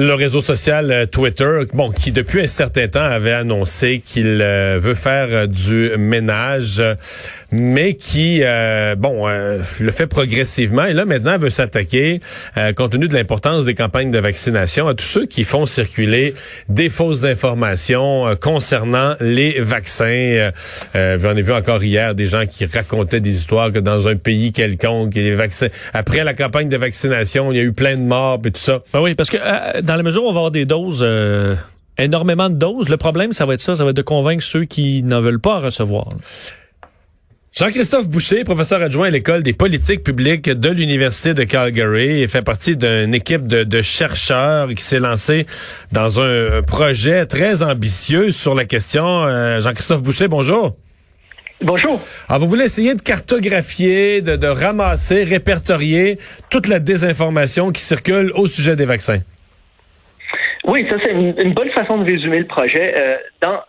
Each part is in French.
Le réseau social euh, Twitter, bon, qui depuis un certain temps avait annoncé qu'il euh, veut faire euh, du ménage, mais qui, bon, le fait progressivement et là maintenant veut s'attaquer, compte tenu de l'importance des campagnes de vaccination, à tous ceux qui font circuler des fausses informations concernant les vaccins. J'en ai vu encore hier des gens qui racontaient des histoires que dans un pays quelconque, les vaccins, après la campagne de vaccination, il y a eu plein de morts et tout ça. Ben oui, parce que dans la mesure où on va avoir des doses, euh, énormément de doses, le problème, ça va être ça, ça va être de convaincre ceux qui n'en veulent pas recevoir. Jean-Christophe Boucher, professeur adjoint à l'école des politiques publiques de l'Université de Calgary, et fait partie d'une équipe de, chercheurs qui s'est lancée dans un projet très ambitieux sur la question. Euh, Jean-Christophe Boucher, bonjour. Bonjour. Alors, vous voulez essayer de cartographier, de ramasser, répertorier toute la désinformation qui circule au sujet des vaccins? Oui, ça c'est une, bonne façon de résumer le projet. Euh, dans,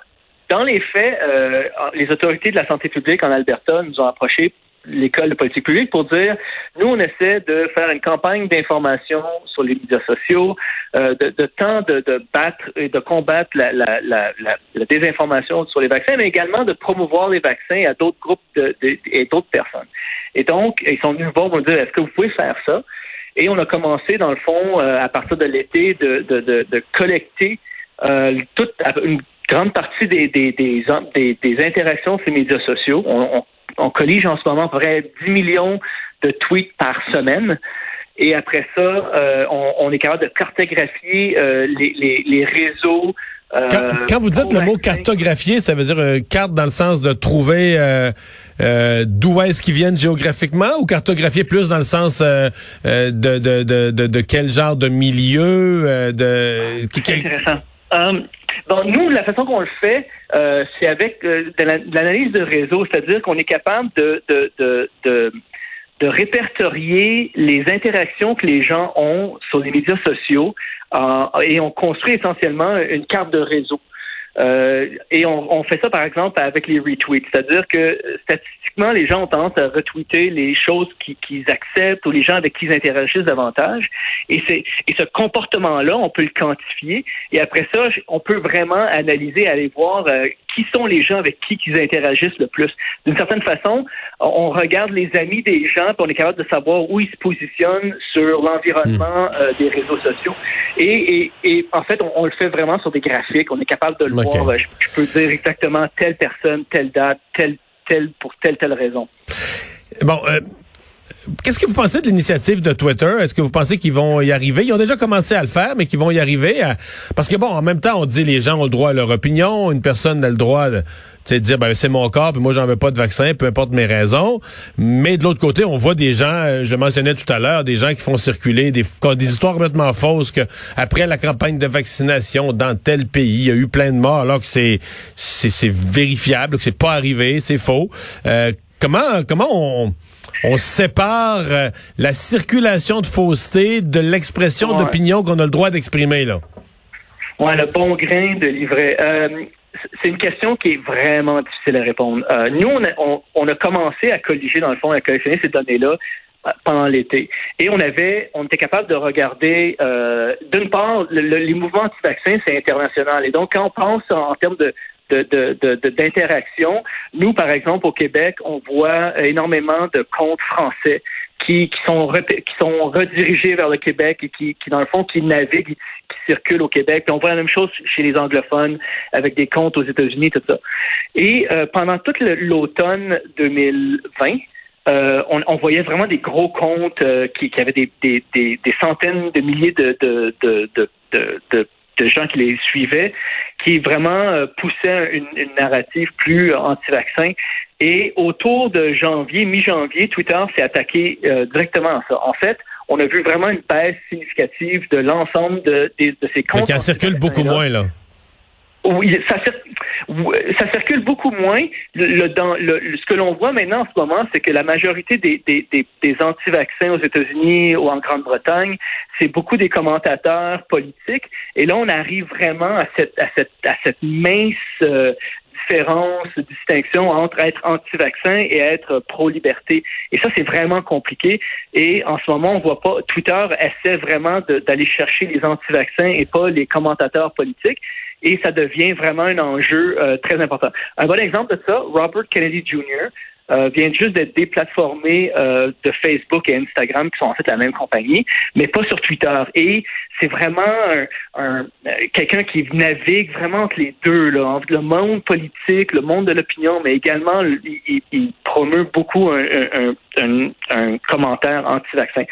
dans les faits, euh, les autorités de la santé publique en Alberta nous ont approché l'école de politique publique pour dire nous on essaie de faire une campagne d'information sur les médias sociaux, euh, de, de temps de, de, battre et de combattre la, la, la, la, désinformation sur les vaccins, mais également de promouvoir les vaccins à d'autres groupes de, et d'autres personnes. Et donc ils sont venus voir pour dire est-ce que vous pouvez faire ça? Et on a commencé, dans le fond, euh, à partir de l'été, de, collecter euh, toute une grande partie des, des, interactions sur les médias sociaux. On, collige en ce moment près 10 millions de tweets par semaine. Et après ça, euh, on, est capable de cartographier les, réseaux euh, quand, vous dites le mot cartographier, ça veut dire une carte dans le sens de trouver euh, euh, d'où est-ce qu'ils viennent géographiquement ou cartographier plus dans le sens de, de, de, de, de quel genre de milieu de C'est intéressant. nous, la façon qu'on le fait, c'est avec de l'analyse de réseau, c'est-à-dire qu'on est capable de, de, de, répertorier les interactions que les gens ont sur les médias sociaux euh, et on construit essentiellement une carte de réseau. Euh, et on, on, fait ça, par exemple, avec les retweets. C'est-à-dire que statistiquement, les gens ont tendance à retweeter les choses qu'ils acceptent ou les gens avec qui ils interagissent davantage. Et, et ce comportement-là, on peut le quantifier. Et après ça, on peut vraiment analyser, aller voir euh, qui sont les gens avec qui ils interagissent le plus. D'une certaine façon, on regarde les amis des gens, puis on est capable de savoir où ils se positionnent sur l'environnement hmm. euh, des réseaux sociaux. Et, et, et en fait, on, le fait vraiment sur des graphiques. On est capable de le voir. Je, peux dire exactement telle personne, telle date, telle, telle, pour telle, telle raison. Bon, euh, Qu'est-ce que vous pensez de l'initiative de Twitter? Est-ce que vous pensez qu'ils vont y arriver? Ils ont déjà commencé à le faire, mais qu'ils vont y arriver. Parce que bon, en même temps, on dit les gens ont le droit à leur opinion. Une personne a le droit de, dire ben c'est mon corps, puis moi j'en veux pas de vaccin, peu importe mes raisons. Mais de l'autre côté, on voit des gens, euh, je le mentionnais tout à l'heure, des gens qui font circuler des, des histoires complètement fausses que après la campagne de vaccination dans tel pays, il y a eu plein de morts, alors que c'est c'est vérifiable, que c'est pas arrivé, c'est faux. Euh, comment comment on on sépare euh, la circulation de fausseté de l'expression d'opinion qu'on a le droit d'exprimer, là. Ouais, le bon grain de livret. Euh, c'est une question qui est vraiment difficile à répondre. Euh, nous, on a, commencé à colliger, dans le fond, à collectionner ces données-là pendant l'été. Et on avait, on était capable de regarder, d'une part, les mouvements anti-vaccins, c'est international. Et donc, quand on pense en termes de, d'interaction. Nous, par exemple, au Québec, on voit énormément de comptes français qui, qui sont qui sont redirigés vers le Québec et qui, dans le fond, qui naviguent, qui circulent au Québec. on voit la même chose chez les anglophones avec des comptes aux États-Unis, tout ça. Et euh, pendant toute l'automne 2020, euh, on, voyait vraiment des gros comptes euh, qui, avaient des, des, des, centaines de milliers de, de, de, de gens qui les suivaient, qui vraiment poussaient une, une narrative plus anti-vaccin. Et autour de janvier, mi-janvier, Twitter s'est attaqué directement à ça. En fait, on a vu vraiment une baisse significative de l'ensemble de, de, de, ces comptes. Ça circule beaucoup moins, là. Oui, ça, ça, circule beaucoup moins. Le, dans, le, ce que l'on voit maintenant en ce moment, c'est que la majorité des, des, des, des anti-vaccins aux États-Unis ou en Grande-Bretagne, c'est beaucoup des commentateurs politiques. Et là, on arrive vraiment à cette, à cette, à cette mince euh, différence, distinction entre être anti-vaccin et être pro-liberté. Et ça, c'est vraiment compliqué. Et en ce moment, on voit pas, Twitter essaie vraiment d'aller chercher les anti-vaccins et pas les commentateurs politiques. Et ça devient vraiment un enjeu euh, très important. Un bon exemple de ça, Robert Kennedy Jr., euh, vient juste d'être déplatformé euh, de Facebook et Instagram, qui sont en fait la même compagnie, mais pas sur Twitter. Et c'est vraiment un, euh, quelqu'un qui navigue vraiment entre les deux, là, entre le monde politique, le monde de l'opinion, mais également il, il, promeut beaucoup un, un, un, un commentaire anti-vaccin.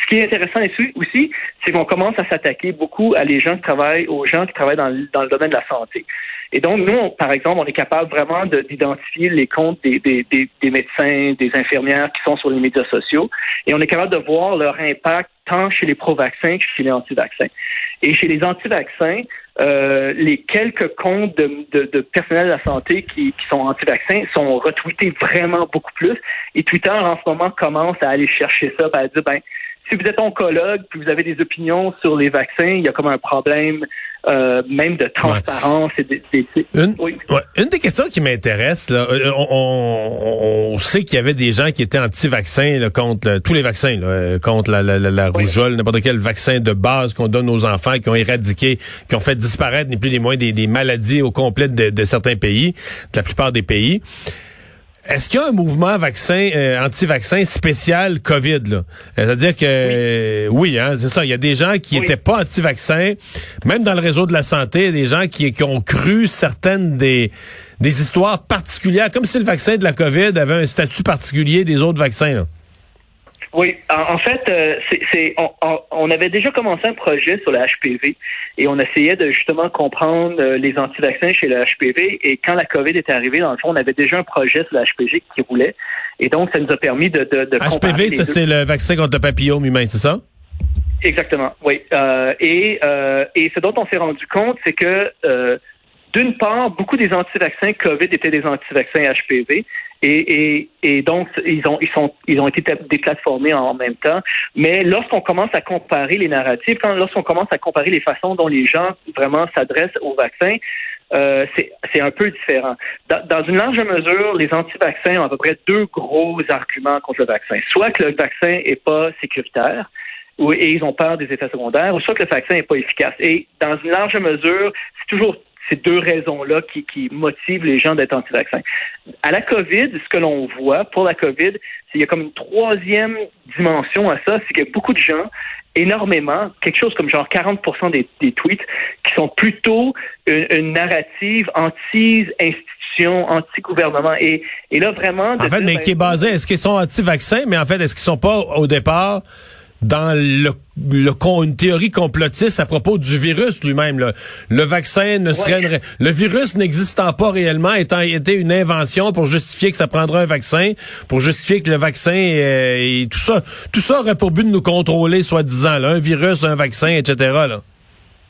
Ce qui est intéressant aussi, c'est qu'on commence à s'attaquer beaucoup à les gens qui travaillent, aux gens qui travaillent dans, dans le domaine de la santé. Et donc, nous, par exemple, on est capable vraiment d'identifier les comptes des, médecins, des infirmières qui sont sur les médias sociaux, et on est capable de voir leur impact tant chez les pro-vaccins que chez les anti-vaccins. Et chez les anti-vaccins, euh, les quelques comptes de, de, de, personnel de la santé qui, qui sont anti-vaccins sont retweetés vraiment beaucoup plus. Et Twitter, en ce moment, commence à aller chercher ça, à dire, ben, si vous êtes oncologue puis vous avez des opinions sur les vaccins, il y a comme un problème euh, même de transparence et de, une, une des questions qui m'intéresse là, euh, on, on, sait qu'il y avait des gens qui étaient anti-vaccins contre tous les vaccins, là, contre la, la, la, rougeole, n'importe quel vaccin de base qu'on donne aux enfants, qui ont éradiqué, qui ont fait disparaître ni plus ni moins des, des maladies au complet de, de certains pays, de la plupart des pays. Est-ce qu'il y a un mouvement vaccin euh, anti-vaccin spécial COVID là? C'est-à-dire que oui, hein, c'est ça. Il y a des gens qui n'étaient pas anti-vaccins, même dans le réseau de la santé, des gens qui, qui ont cru certaines des des histoires particulières, comme si le vaccin de la COVID avait un statut particulier des autres vaccins. Là. Oui, en, fait, euh, c'est, on, avait déjà commencé un projet sur le HPV et on essayait de justement comprendre euh, les anti-vaccins chez le HPV. Et quand la COVID est arrivée, dans le fond, on avait déjà un projet sur le HPV qui roulait. Et donc, ça nous a permis de, de, de HPV, ça, c'est le vaccin contre le papillome humain, c'est ça? Exactement, oui. Euh, et, et ce dont on s'est rendu compte, c'est que d'une part, beaucoup des anti-vaccins COVID étaient des anti-vaccins HPV. Et, donc, ils ont, été déplatformés en même temps. Mais lorsqu'on commence à comparer les narratifs, lorsqu'on commence à comparer les façons dont les gens vraiment s'adressent au vaccin, euh, c'est un peu différent. Dans, dans, une large mesure, les anti-vaccins ont à peu près deux gros arguments contre le vaccin. Soit que le vaccin est pas sécuritaire, et ils ont peur des effets secondaires, ou soit que le vaccin n'est pas efficace. Et dans une large mesure, c'est toujours ces deux raisons-là qui, qui, motivent les gens d'être anti-vaccins. À la COVID, ce que l'on voit pour la COVID, c'est qu'il y a comme une troisième dimension à ça, c'est que beaucoup de gens, énormément, quelque chose comme genre 40 des, des tweets, qui sont plutôt une, narrative anti-institution, anti-gouvernement. Et, et là, vraiment... En fait, mais qui est ben, basé, est-ce qu'ils sont anti-vaccins, mais en fait, est-ce qu'ils sont pas, au départ dans le, le une théorie complotiste à propos du virus lui-même. Le vaccin ne serait le virus n'existant pas réellement étant été une invention pour justifier que ça prendra un vaccin, pour justifier que le vaccin euh, et tout ça, tout ça aurait pour but de nous contrôler, soi-disant, un virus, un vaccin, etc. Là.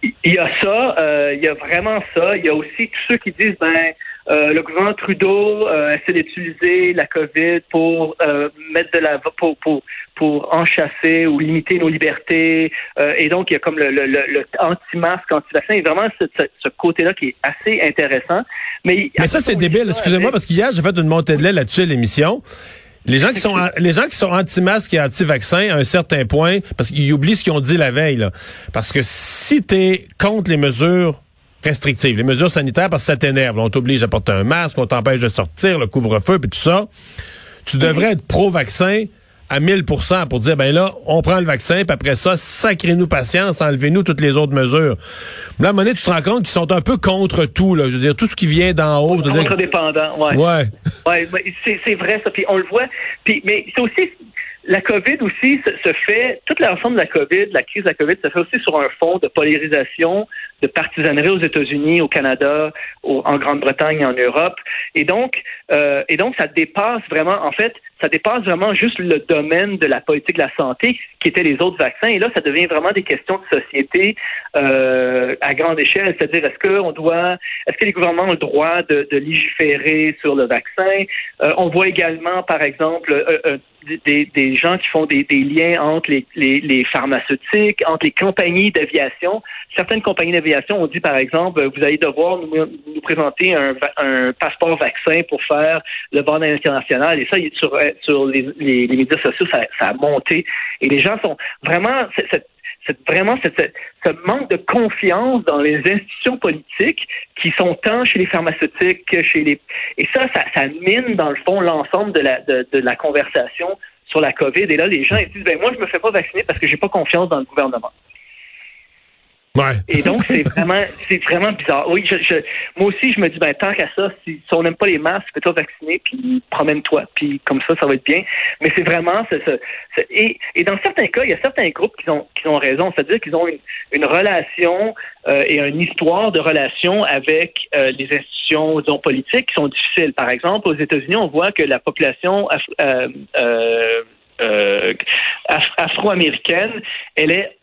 Il y a ça, euh, il y a vraiment ça. Il y a aussi tous ceux qui disent ben euh, le gouvernement Trudeau euh, essaie d'utiliser la COVID pour euh, mettre de la pour, pour, pour enchasser ou limiter nos libertés. et donc, il y a comme le, le, le, anti-masque, anti-vaccin. Et vraiment, ce, ce, côté-là qui est assez intéressant. Mais, Mais ça, c'est débile. Excusez-moi, parce qu'hier, j'ai fait une montée de lait là-dessus à l'émission. Les gens qui sont les gens qui sont anti-masques et anti-vaccins à un certain point, parce qu'ils oublient ce qu'ils ont dit la veille, là. Parce que si tu es contre les mesures restrictives, les mesures sanitaires, parce que ça t'énerve. On t'oblige à porter un masque, on t'empêche de sortir, le couvre-feu, puis tout ça. Tu devrais être pro-vaccin à 1000% pour dire, ben là, on prend le vaccin, puis après ça, sacrez-nous patience, enlevez-nous toutes les autres mesures. Là, à un moment donné, tu te rends compte qu'ils sont un peu contre tout, là. Je veux dire, tout ce qui vient d'en haut. Contre-dépendant, ouais. Ouais. ouais c'est vrai, ça. Puis on le voit. Puis, mais c'est aussi la COVID aussi se, fait, toute l'ensemble de la COVID, la crise de la COVID, se fait aussi sur un fond de polarisation de partisanerie aux États-Unis, au Canada, en Grande-Bretagne et en Europe. Et donc, euh, et donc, ça dépasse vraiment, en fait, ça dépasse vraiment juste le domaine de la politique de la santé, qui étaient les autres vaccins. Et là, ça devient vraiment des questions de société euh, à grande échelle. C'est-à-dire, est-ce qu'on doit, est-ce que les gouvernements ont le droit de, de légiférer sur le vaccin? Euh, on voit également, par exemple, euh, euh des, des, gens qui font des, des liens entre les, les, les, pharmaceutiques, entre les compagnies d'aviation. Certaines compagnies d'aviation ont dit, par exemple, vous allez devoir nous, présenter un, passeport vaccin pour faire le vol international. Et ça, sur, sur les, médias sociaux, ça, a monté. Et les gens sont vraiment... Vraiment ce manque de confiance dans les institutions politiques qui sont tant chez les pharmaceutiques que chez les et ça, ça, mine dans le fond l'ensemble de la conversation sur la COVID. Et là, les gens disent ben moi je me fais pas vacciner parce que j'ai pas confiance dans le gouvernement. Et donc, c'est vraiment, c'est vraiment bizarre. Oui, je, je, moi aussi, je me dis, ben, tant qu'à ça, si, si on n'aime pas les masques, fais-toi vacciner, puis promène-toi, puis comme ça, ça va être bien. Mais c'est vraiment, et, et dans certains cas, il y a certains groupes qui ont, qui ont raison, c'est-à-dire qu'ils ont une, une relation euh, et une histoire de relation avec euh, les institutions, disons, politiques qui sont difficiles. Par exemple, aux États-Unis, on voit que la population euh, euh, afro-américaine, elle est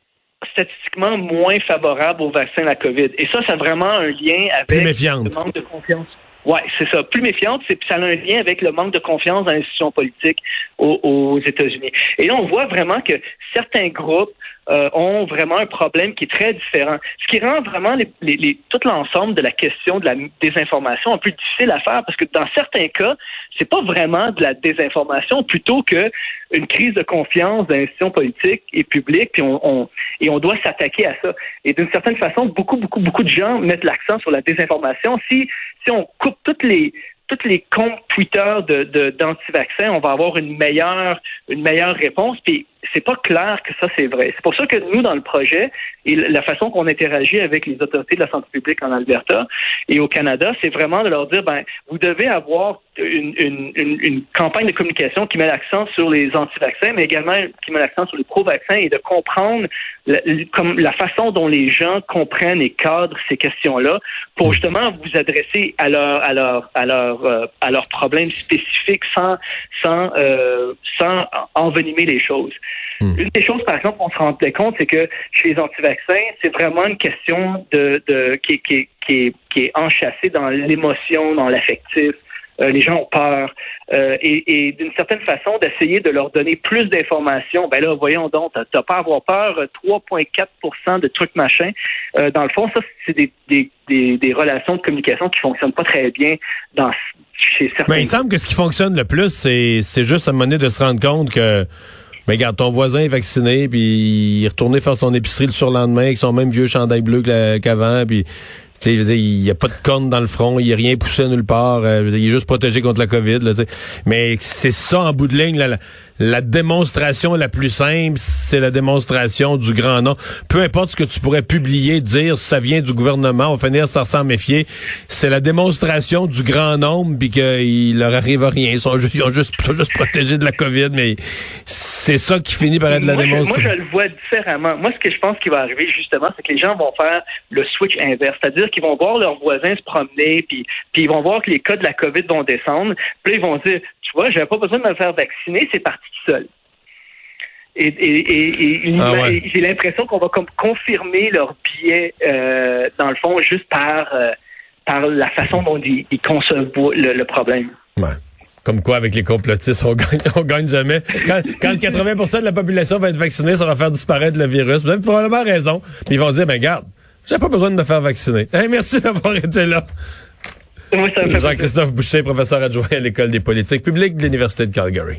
statistiquement moins favorable au vaccin de la COVID. Et ça, ça a vraiment un lien avec le manque de confiance. Oui, c'est ça. Plus méfiante, c'est ça a un lien avec le manque de confiance dans l'institution politique aux, aux États-Unis. Et là, on voit vraiment que certains groupes euh, ont vraiment un problème qui est très différent. Ce qui rend vraiment les, les, tout l'ensemble de la question de la désinformation un peu difficile à faire parce que dans certains cas, c'est pas vraiment de la désinformation plutôt que une crise de confiance dans l'institution politique et publique, puis on, on et on doit s'attaquer à ça. Et d'une certaine façon, beaucoup, beaucoup, beaucoup de gens mettent l'accent sur la désinformation. Si si on coupe toutes les toutes les comptes Twitter de d'anti-vaccins, on va avoir une meilleure une meilleure réponse. Puis c'est pas clair que ça c'est vrai. C'est pour ça que nous dans le projet et la façon qu'on interagit avec les autorités de la santé publique en Alberta et au Canada, c'est vraiment de leur dire ben vous devez avoir une, une, une, campagne de communication qui met l'accent sur les anti-vaccins, mais également qui met l'accent sur les pro-vaccins et de comprendre la, la façon dont les gens comprennent et cadrent ces questions-là pour justement vous adresser à leur à leur à leur euh, à leurs problèmes spécifiques sans sans euh, sans envenimer les choses. Hmm. Une des choses, par exemple, on se rendait compte, c'est que chez les anti-vaccins, c'est vraiment une question de, de qui, qui, qui, est, qui est enchâssée dans l'émotion, dans l'affectif. Euh, les gens ont peur. Euh, et, et d'une certaine façon, d'essayer de leur donner plus d'informations. Ben là, voyons donc, t'as pas à avoir peur, 3,4% de trucs machin. Euh, dans le fond, ça, c'est des, des, des, des, relations de communication qui fonctionnent pas très bien dans chez certains. Mais il semble que ce qui fonctionne le plus, c'est, juste à un moment de se rendre compte que mais regarde, ton voisin est vacciné, puis il est retourné faire son épicerie le surlendemain avec son même vieux chandail bleu qu'avant, puis sais, il n'y a pas de corne dans le front, il n'y a rien poussé nulle part, euh, il est juste protégé contre la COVID. Là, mais c'est ça en bout de ligne, là, démonstration la plus simple, c'est la démonstration du grand nom. Peu importe ce que tu pourrais publier, dire ça vient du gouvernement, on va finir sans s'en méfier. C'est la démonstration du grand nombre, puis qu'il leur arrive à rien. Ils sont juste, ils ont juste, juste protégés de la COVID, mais c'est ça qui finit par être la démonstration. moi, je le vois différemment. Moi, ce que je pense qui va arriver, justement, c'est que les gens vont faire le switch inverse. C'est-à-dire qu'ils vont voir leurs voisins se promener, puis, puis ils vont voir que les cas de la COVID vont descendre. Puis ils vont dire, tu vois, j'avais pas besoin de me faire vacciner, c'est parti seul. Et, et, ah j'ai l'impression qu'on va comme confirmer leur biais, euh, dans le fond, juste par, euh, par la façon dont ils, conçoivent le, problème. Ouais. Comme quoi, avec les complotistes, on gagne, on gagne jamais. Quand, quand 80% de la population va être vaccinée, ça va faire disparaître le virus. Vous avez probablement raison. Puis ils vont dire, ben garde, j'ai pas besoin de me faire vacciner. merci d'avoir été là. Jean-Christophe Boucher, professeur adjoint à l'École des politiques publiques de l'Université de Calgary.